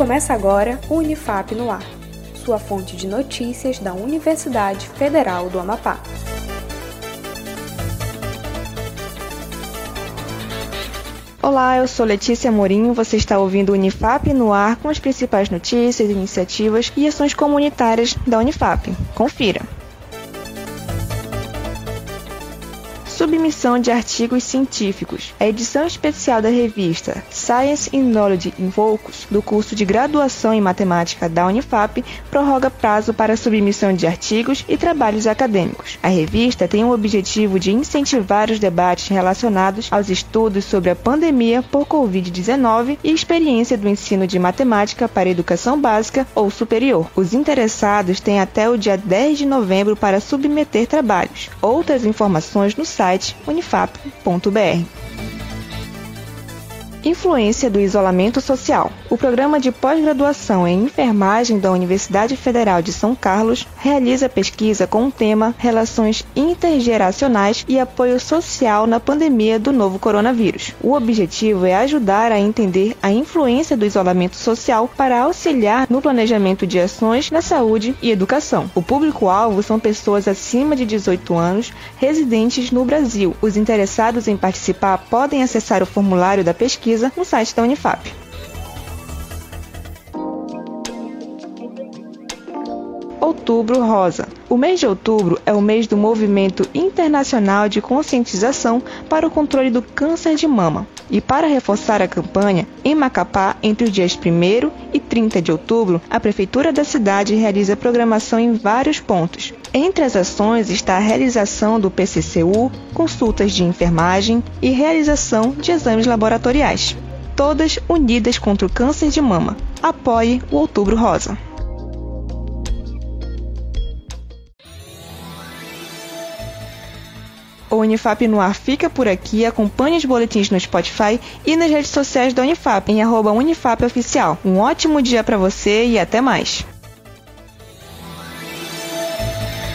Começa agora o Unifap no Ar, sua fonte de notícias da Universidade Federal do Amapá. Olá, eu sou Letícia Morinho. Você está ouvindo o Unifap no ar com as principais notícias, iniciativas e ações comunitárias da Unifap. Confira. Submissão de artigos científicos. A edição especial da revista Science and Knowledge in Focus, do curso de graduação em matemática da Unifap, prorroga prazo para submissão de artigos e trabalhos acadêmicos. A revista tem o objetivo de incentivar os debates relacionados aos estudos sobre a pandemia por Covid-19 e experiência do ensino de matemática para educação básica ou superior. Os interessados têm até o dia 10 de novembro para submeter trabalhos. Outras informações no site site unifap.br. Influência do isolamento social. O programa de pós-graduação em enfermagem da Universidade Federal de São Carlos realiza pesquisa com o tema Relações intergeracionais e apoio social na pandemia do novo coronavírus. O objetivo é ajudar a entender a influência do isolamento social para auxiliar no planejamento de ações na saúde e educação. O público-alvo são pessoas acima de 18 anos residentes no Brasil. Os interessados em participar podem acessar o formulário da pesquisa no site da Unifap. Outubro Rosa. O mês de outubro é o mês do Movimento Internacional de Conscientização para o Controle do Câncer de Mama. E para reforçar a campanha, em Macapá, entre os dias 1 e 30 de outubro, a Prefeitura da cidade realiza programação em vários pontos. Entre as ações está a realização do PCCU, consultas de enfermagem e realização de exames laboratoriais. Todas unidas contra o câncer de mama. Apoie o Outubro Rosa. O Unifap no ar fica por aqui. Acompanhe os boletins no Spotify e nas redes sociais da Unifap, em arroba Unifap Oficial. Um ótimo dia para você e até mais.